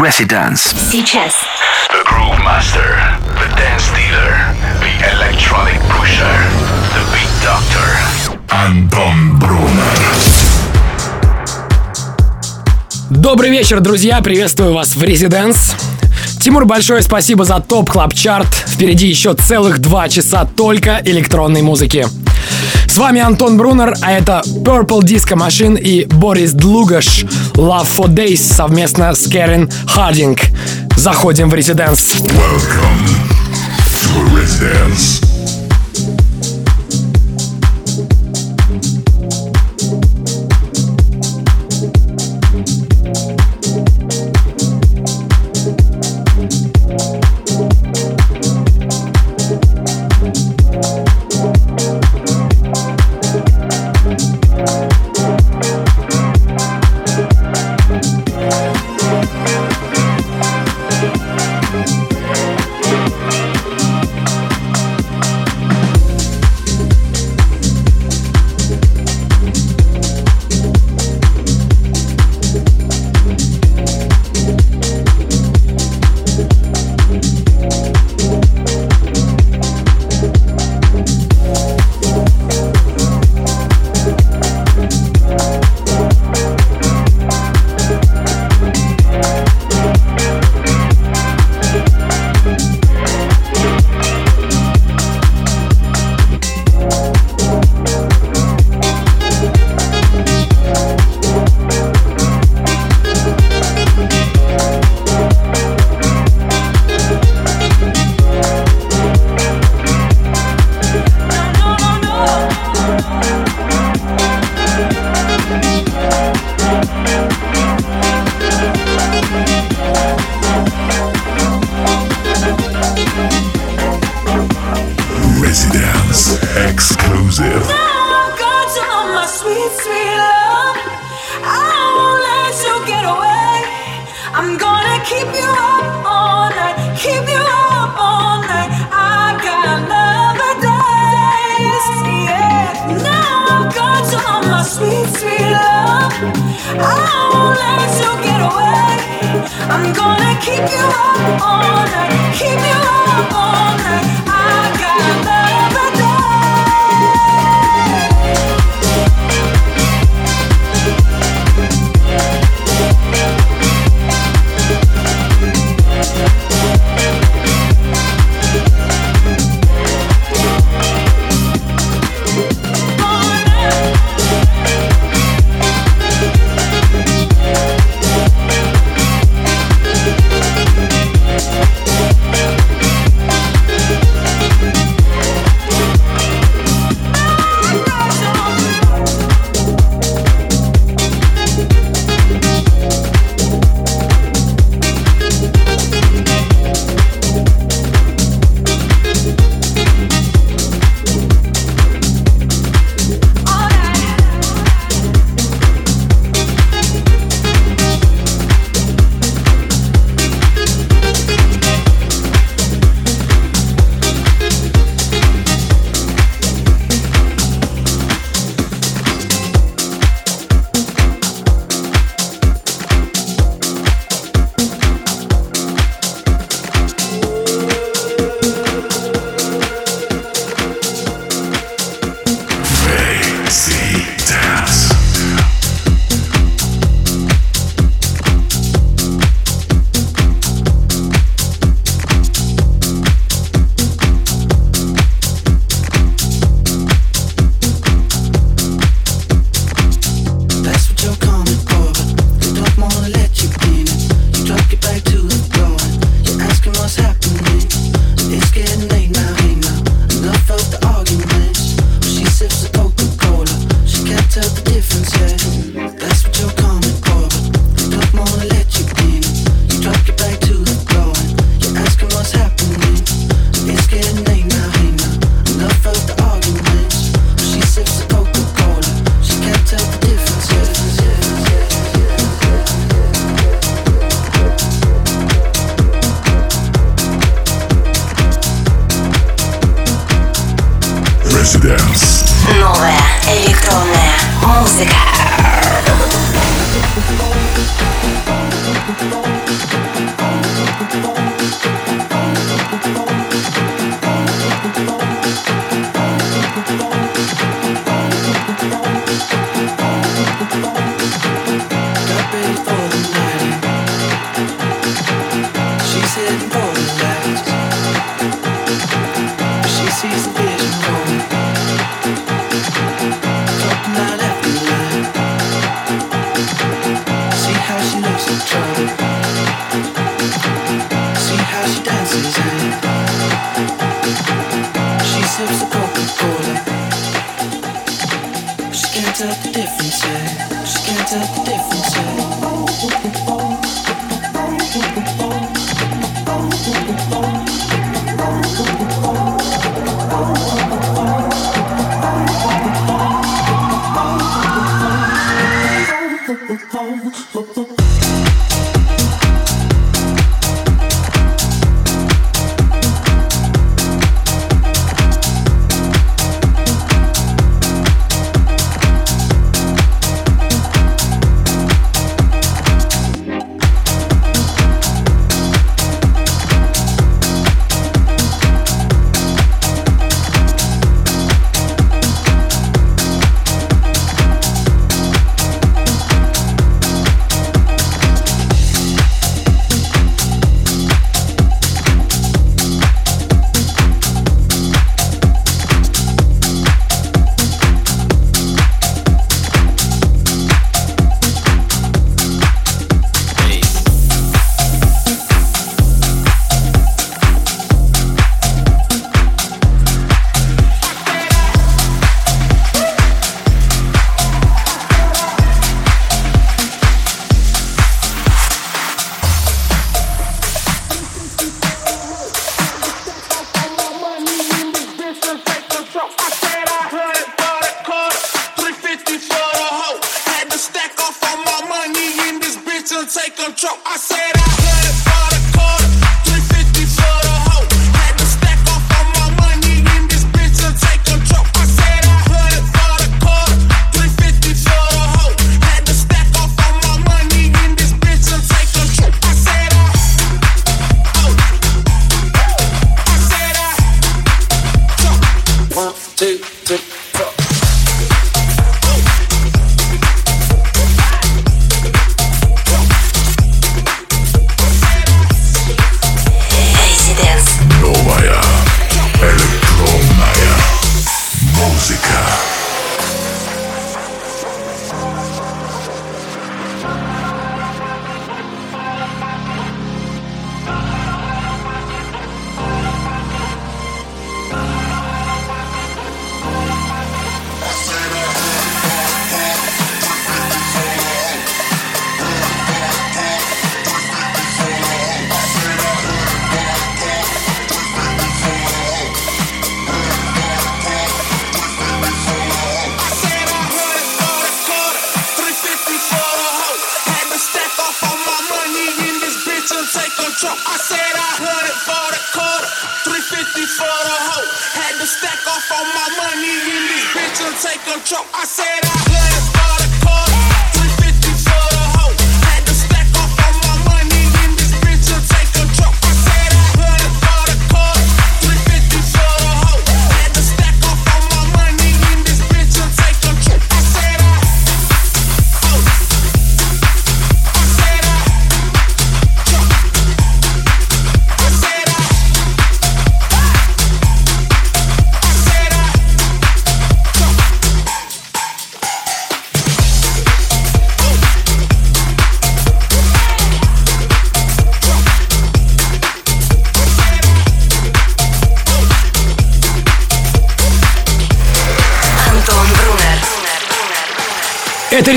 Residence. Сейчас. The Groove Master, the Dance Dealer, the Electronic Pusher, the Beat Doctor. Anton Brunner. Добрый вечер, друзья! Приветствую вас в Резиденс. Тимур, большое спасибо за топ клаб чарт Впереди еще целых два часа только электронной музыки. С вами Антон Брунер, а это Purple Disco Machine и Борис Длугаш Love for Days совместно с Кэрин Хардинг. Заходим в Резиденс. Welcome to Residence.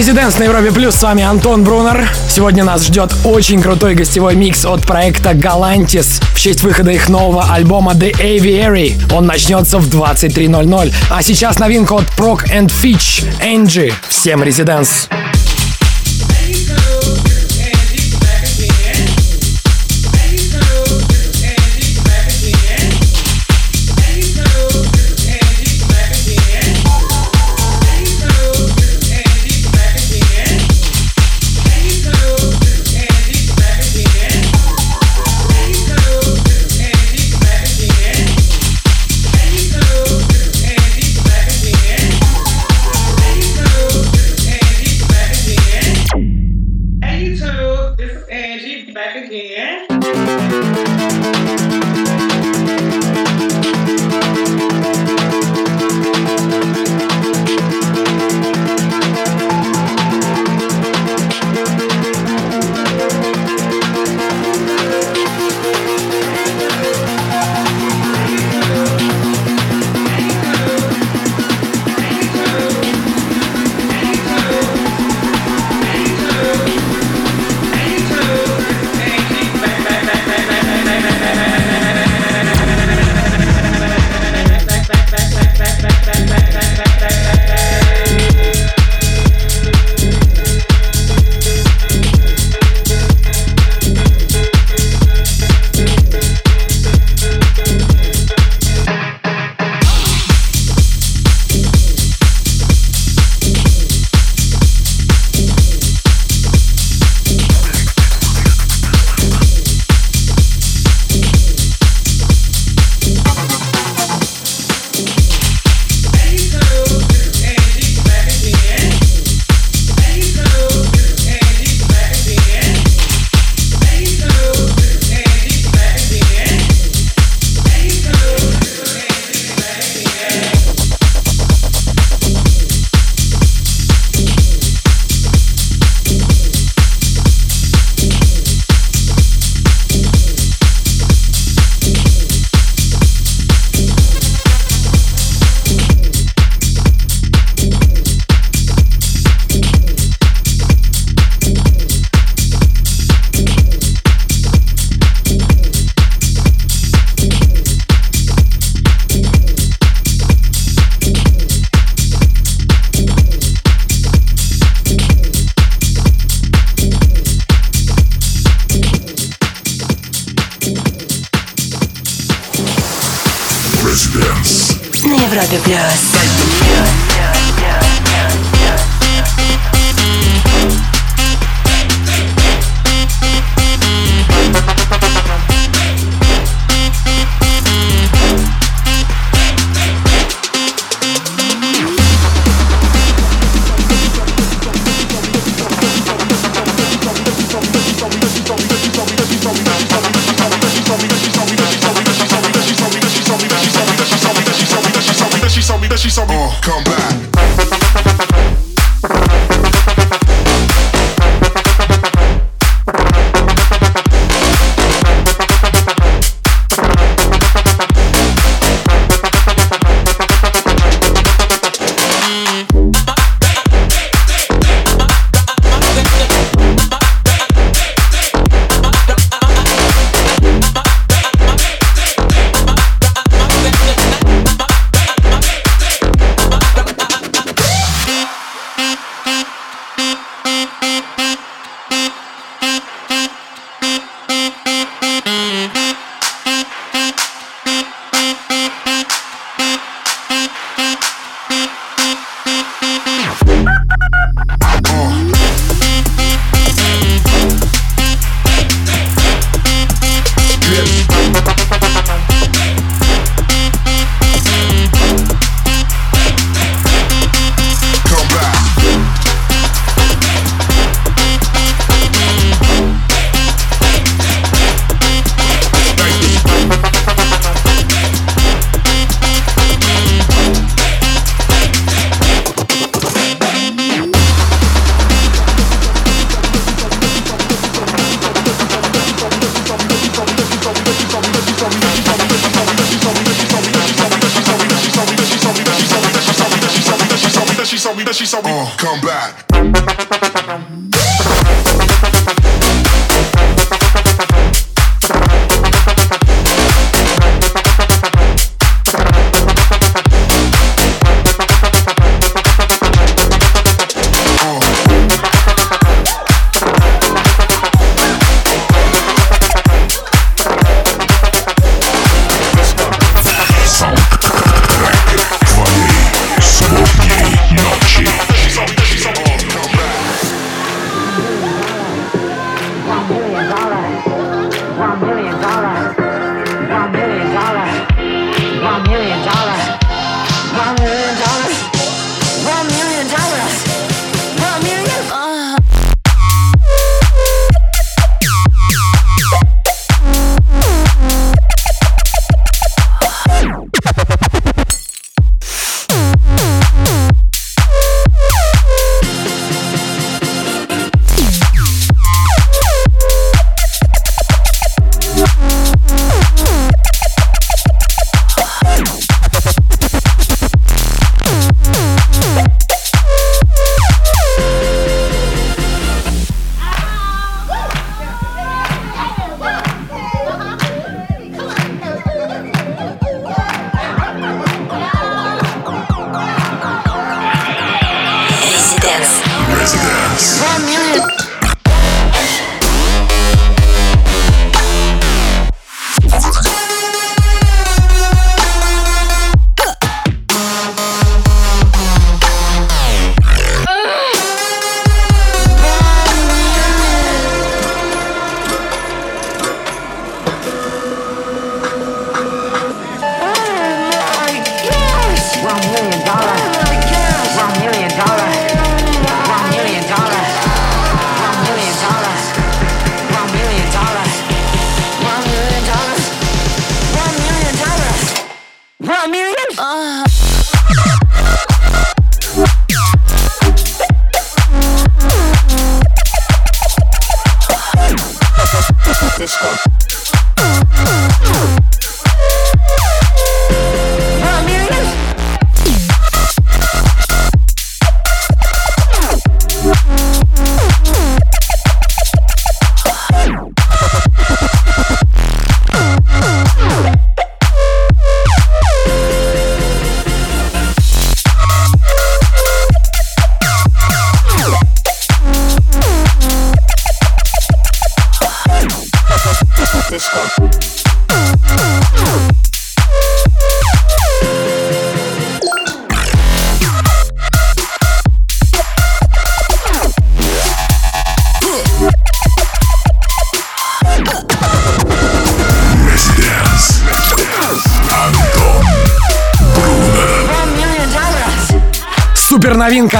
Резиденс на Европе Плюс. С вами Антон Брунер. Сегодня нас ждет очень крутой гостевой микс от проекта Galantis в честь выхода их нового альбома The Aviary. Он начнется в 23.00. А сейчас новинка от Proc and Fitch Angie. Всем Резиденс.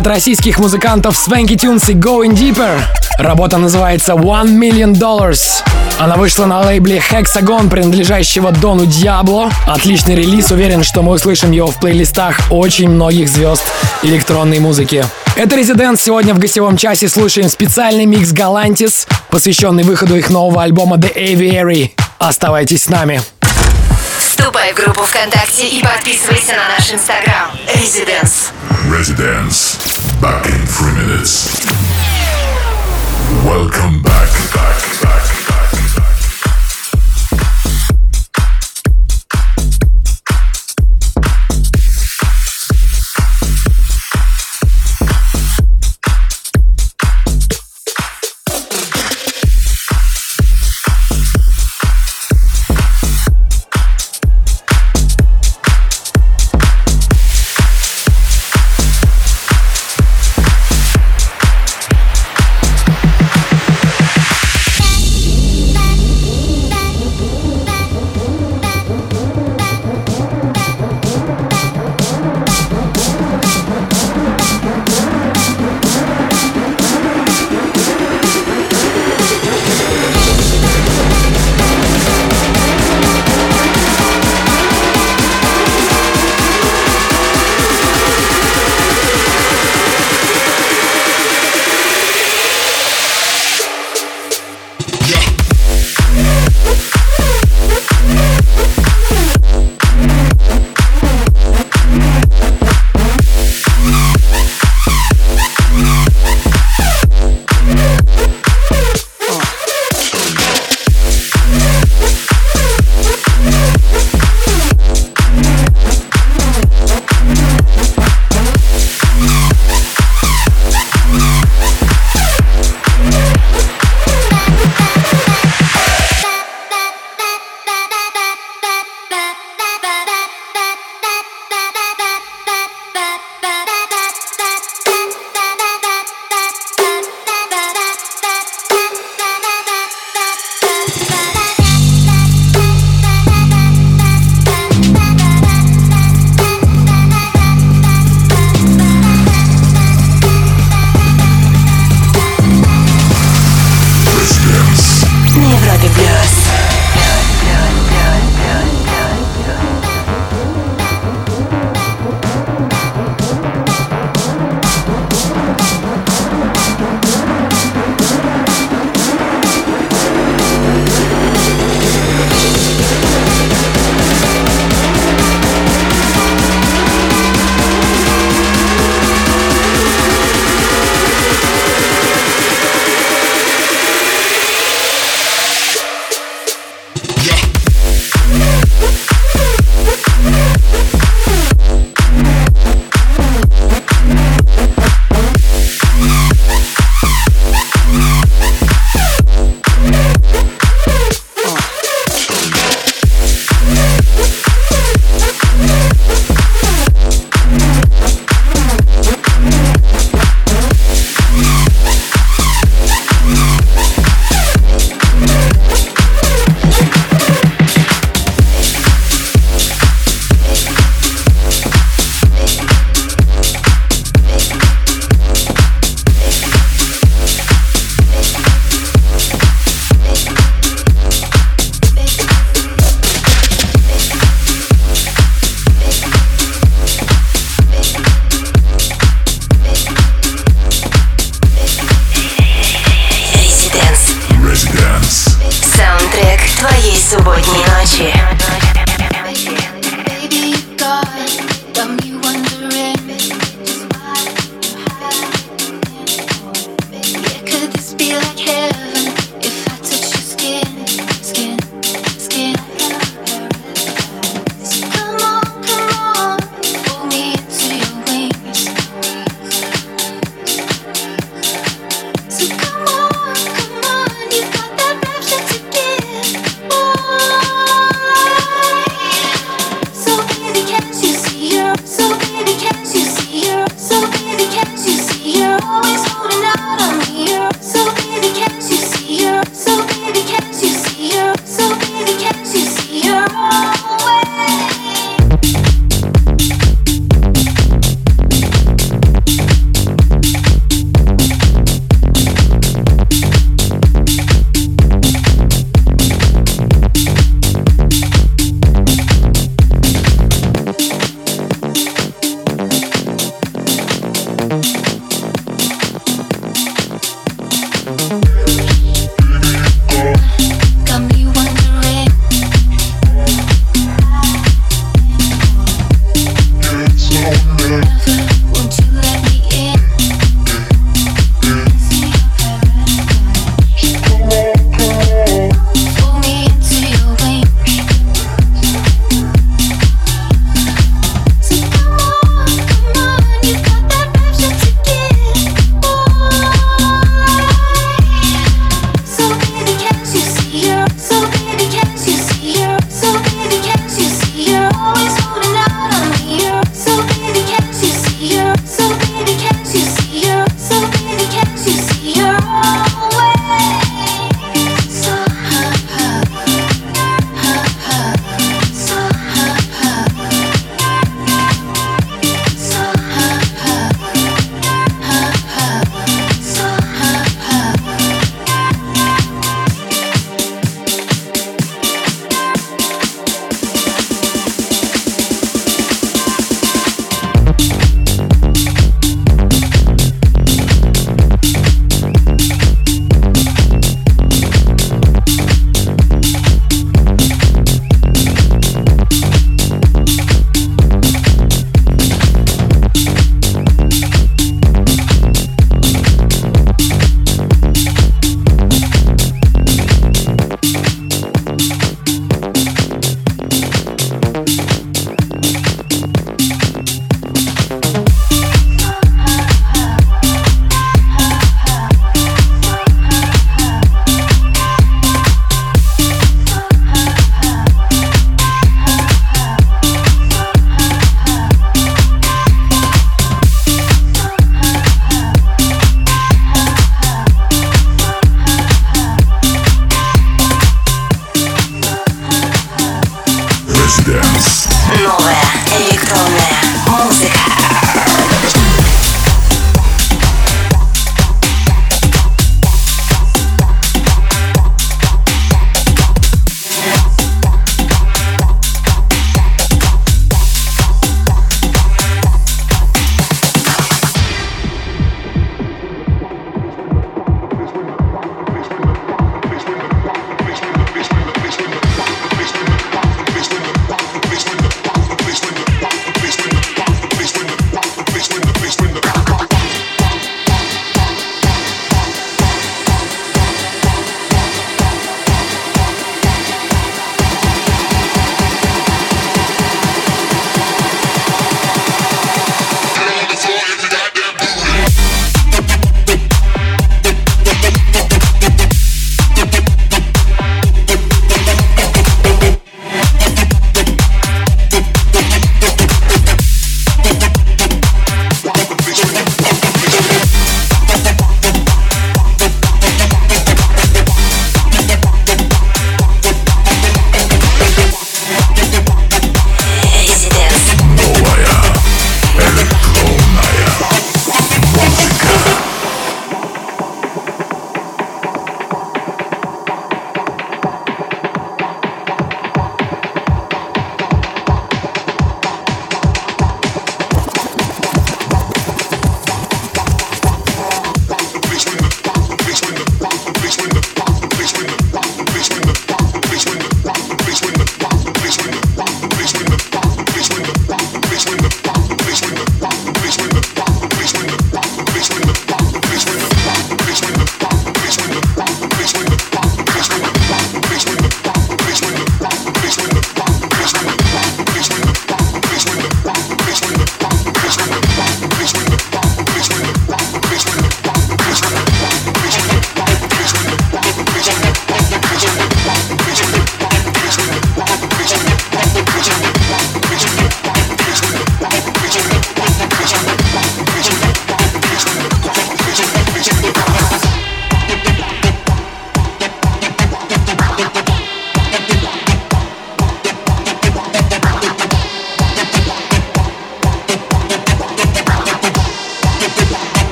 От российских музыкантов Swanky Tunes и Going Deeper. Работа называется One Million Dollars. Она вышла на лейбле Hexagon, принадлежащего Дону Диабло. Отличный релиз, уверен, что мы услышим его в плейлистах очень многих звезд электронной музыки. Это Резидент. Сегодня в гостевом часе слушаем специальный микс Galantis, посвященный выходу их нового альбома The Aviary. Оставайтесь с нами. Вступай в группу ВКонтакте и подписывайся на наш инстаграм. Residence. Residence. Back in three minutes. Welcome back. back.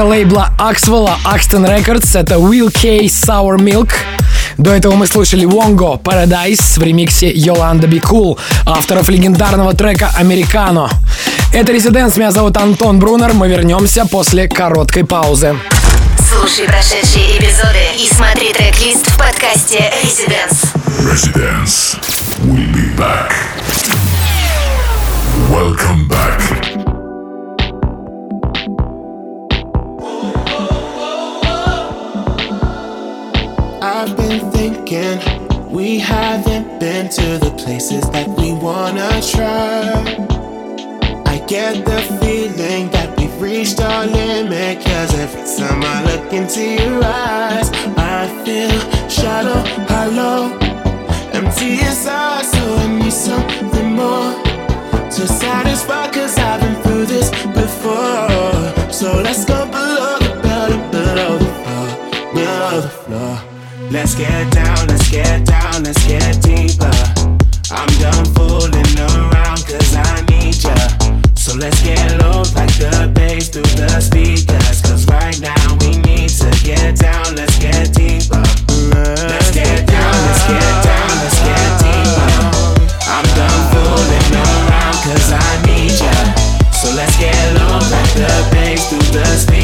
трека лейбла Axwell а Axton Records. Это Will K. Sour Milk. До этого мы слушали Wongo Paradise в ремиксе Yolanda Be Cool, авторов легендарного трека «Американо». Это «Резиденс», меня зовут Антон Брунер, мы вернемся после короткой паузы. Слушай прошедшие эпизоды и смотри трек-лист в подкасте «Резиденс». «Резиденс». We'll be back. Welcome back. we haven't been to the places that we wanna try. I get the feeling that we've reached our limit. Cause every time I look into your eyes, I feel shallow. Let's get down, let's get down, let's get deeper. I'm done fooling around, cause I need ya. So let's get low, like the bass through the speakers. Cause right now we need to get down, let's get deeper. Let's get down, let's get down, let's get deeper. I'm done fooling around, cause I need ya. So let's get low, like the bass through the speakers.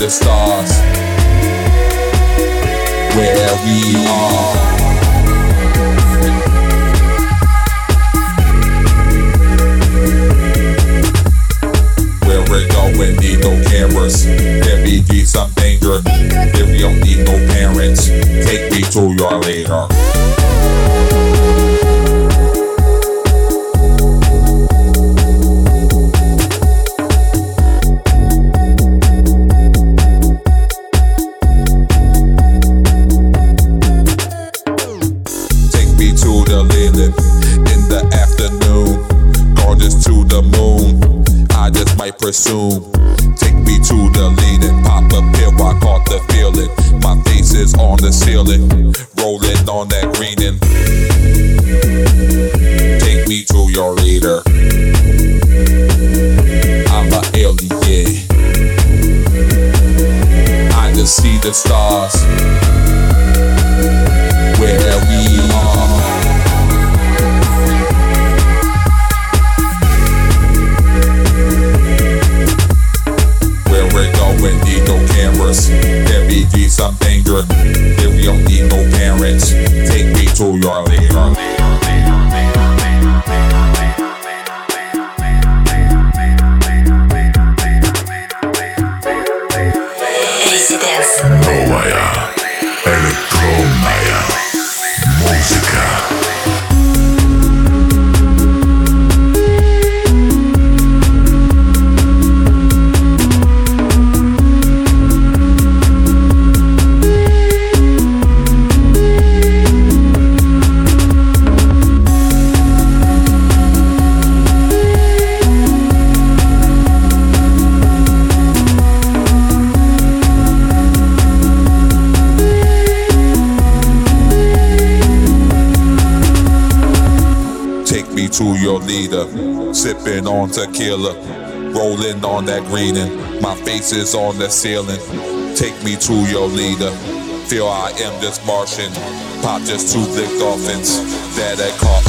the stars. Where we? killer. Rolling on that greeting, my face is on the ceiling. Take me to your leader. Feel I am this Martian. Pop just two thick offense. That I call.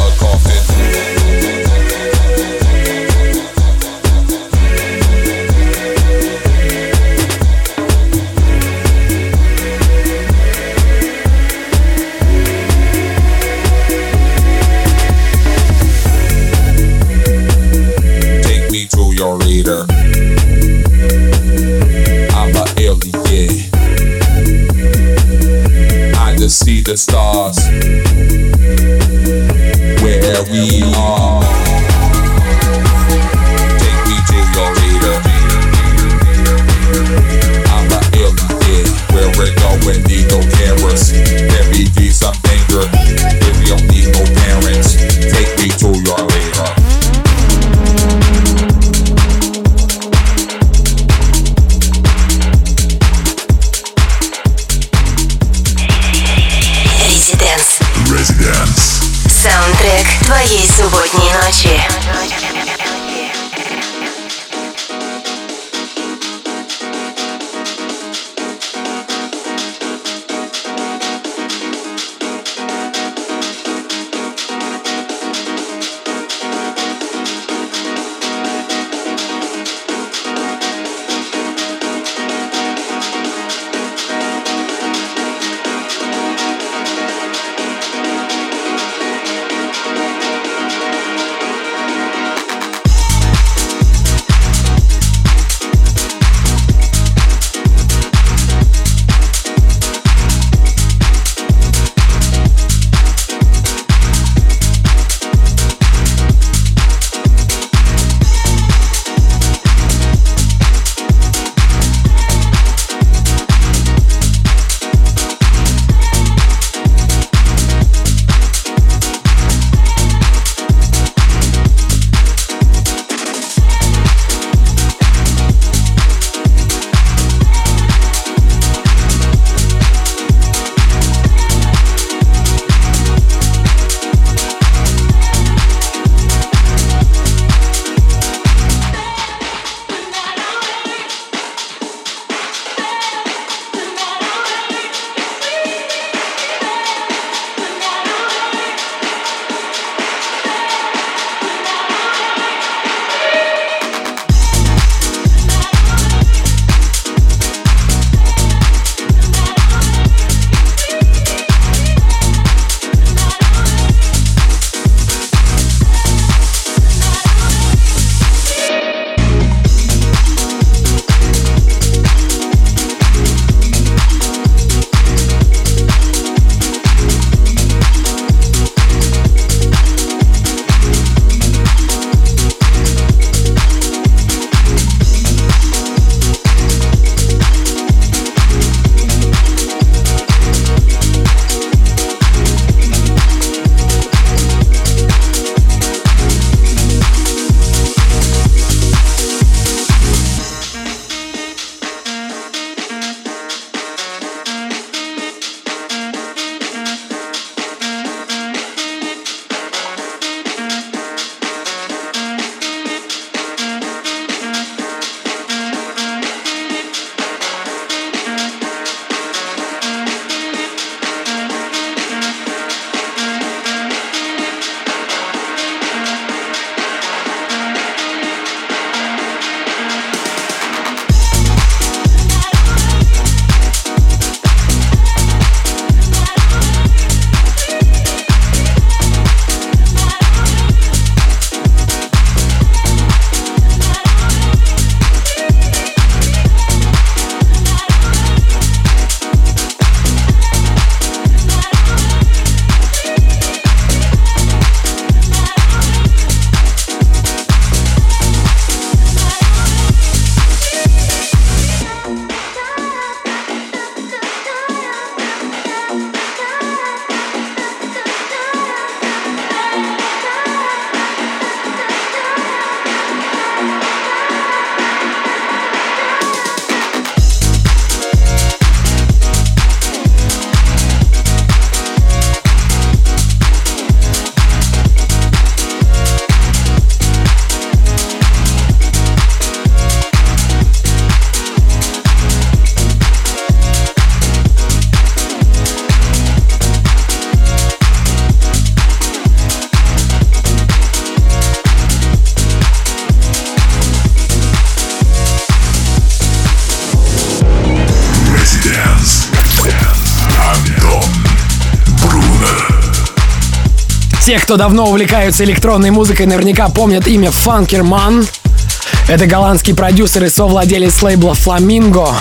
кто давно увлекаются электронной музыкой, наверняка помнят имя Funkerman. Это голландский продюсер и совладелец лейбла Flamingo.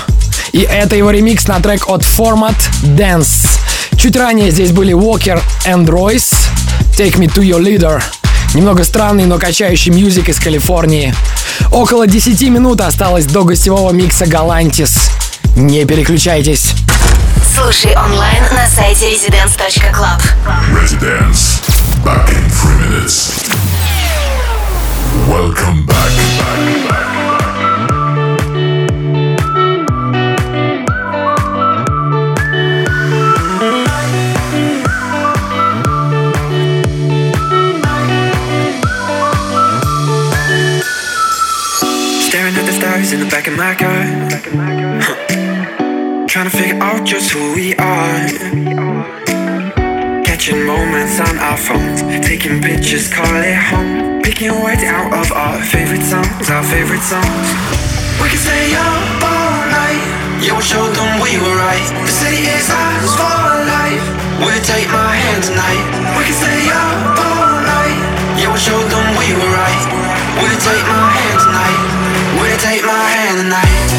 И это его ремикс на трек от Format Dance. Чуть ранее здесь были Walker and Royce, Take Me To Your Leader. Немного странный, но качающий мьюзик из Калифорнии. Около 10 минут осталось до гостевого микса Галантис. Не переключайтесь. Слушай онлайн на сайте residence.club. Residence. Back in three minutes. Welcome back. back, back. in the back of my car. Huh. Trying to figure out just who we are. Catching moments on our phones, taking pictures, call it home. Picking words out of our favorite songs, our favorite songs. We can stay up all night, yeah, we'll show them we were right. The city is ours for life, we'll take my hand tonight. We can stay up all night, yeah, we'll show them we were right. We'll take my hand tonight, we'll take my hand tonight.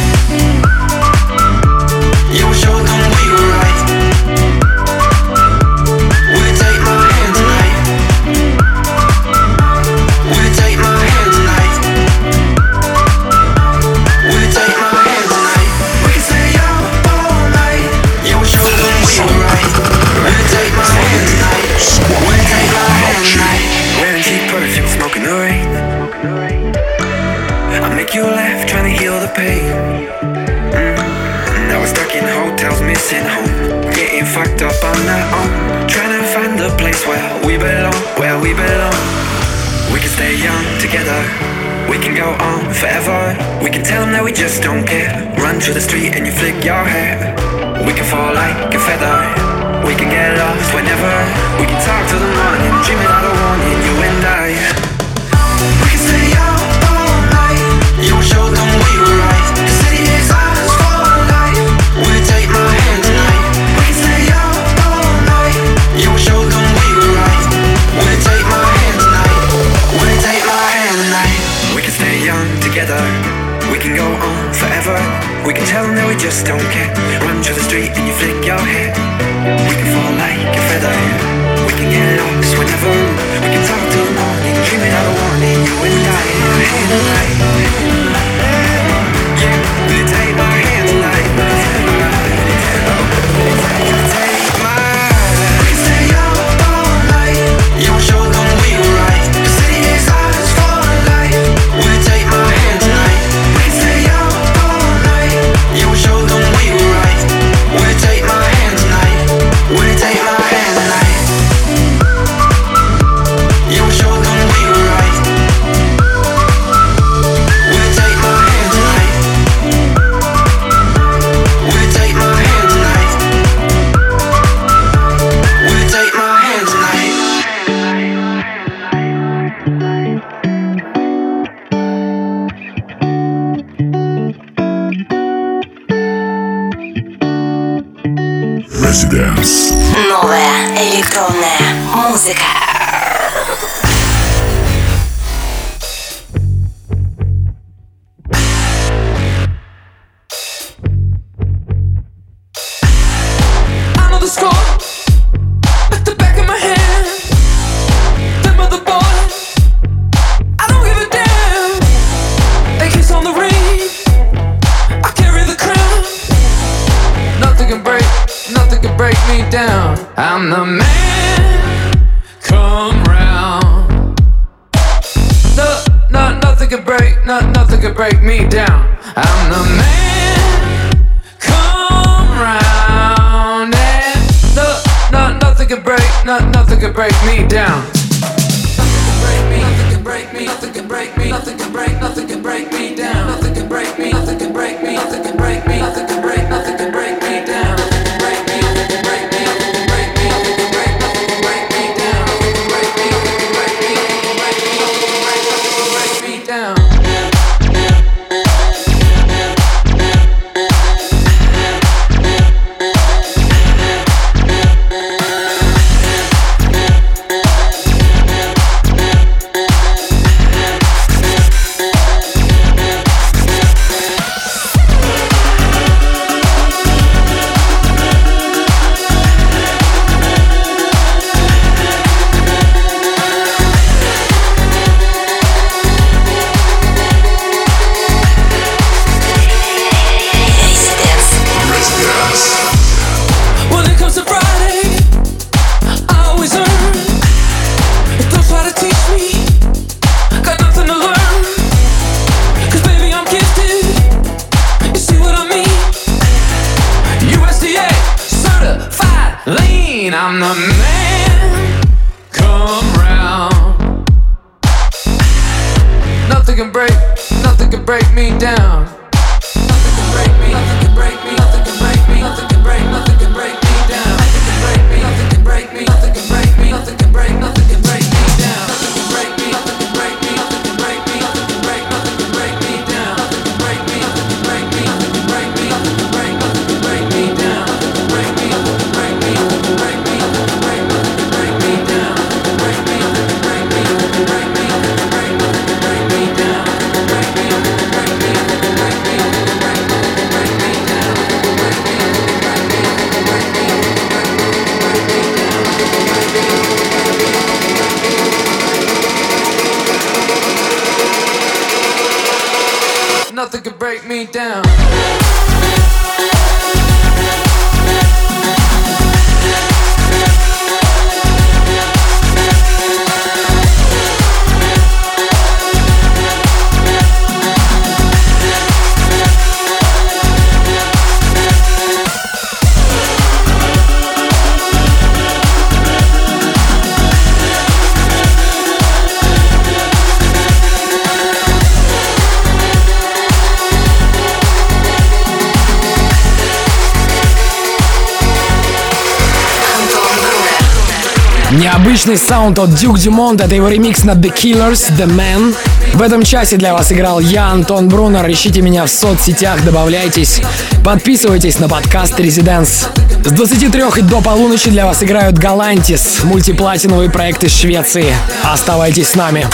мощный саунд от Duke Dumont, это его ремикс на The Killers, The Man. В этом часе для вас играл я, Антон Брунер. Ищите меня в соцсетях, добавляйтесь. Подписывайтесь на подкаст Residents. С 23 и до полуночи для вас играют Галантис, мультиплатиновые проекты Швеции. Оставайтесь с нами.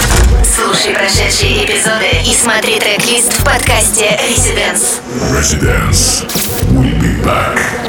Слушай прошедшие эпизоды и смотри трек-лист в подкасте Residents. Residents. We'll be back.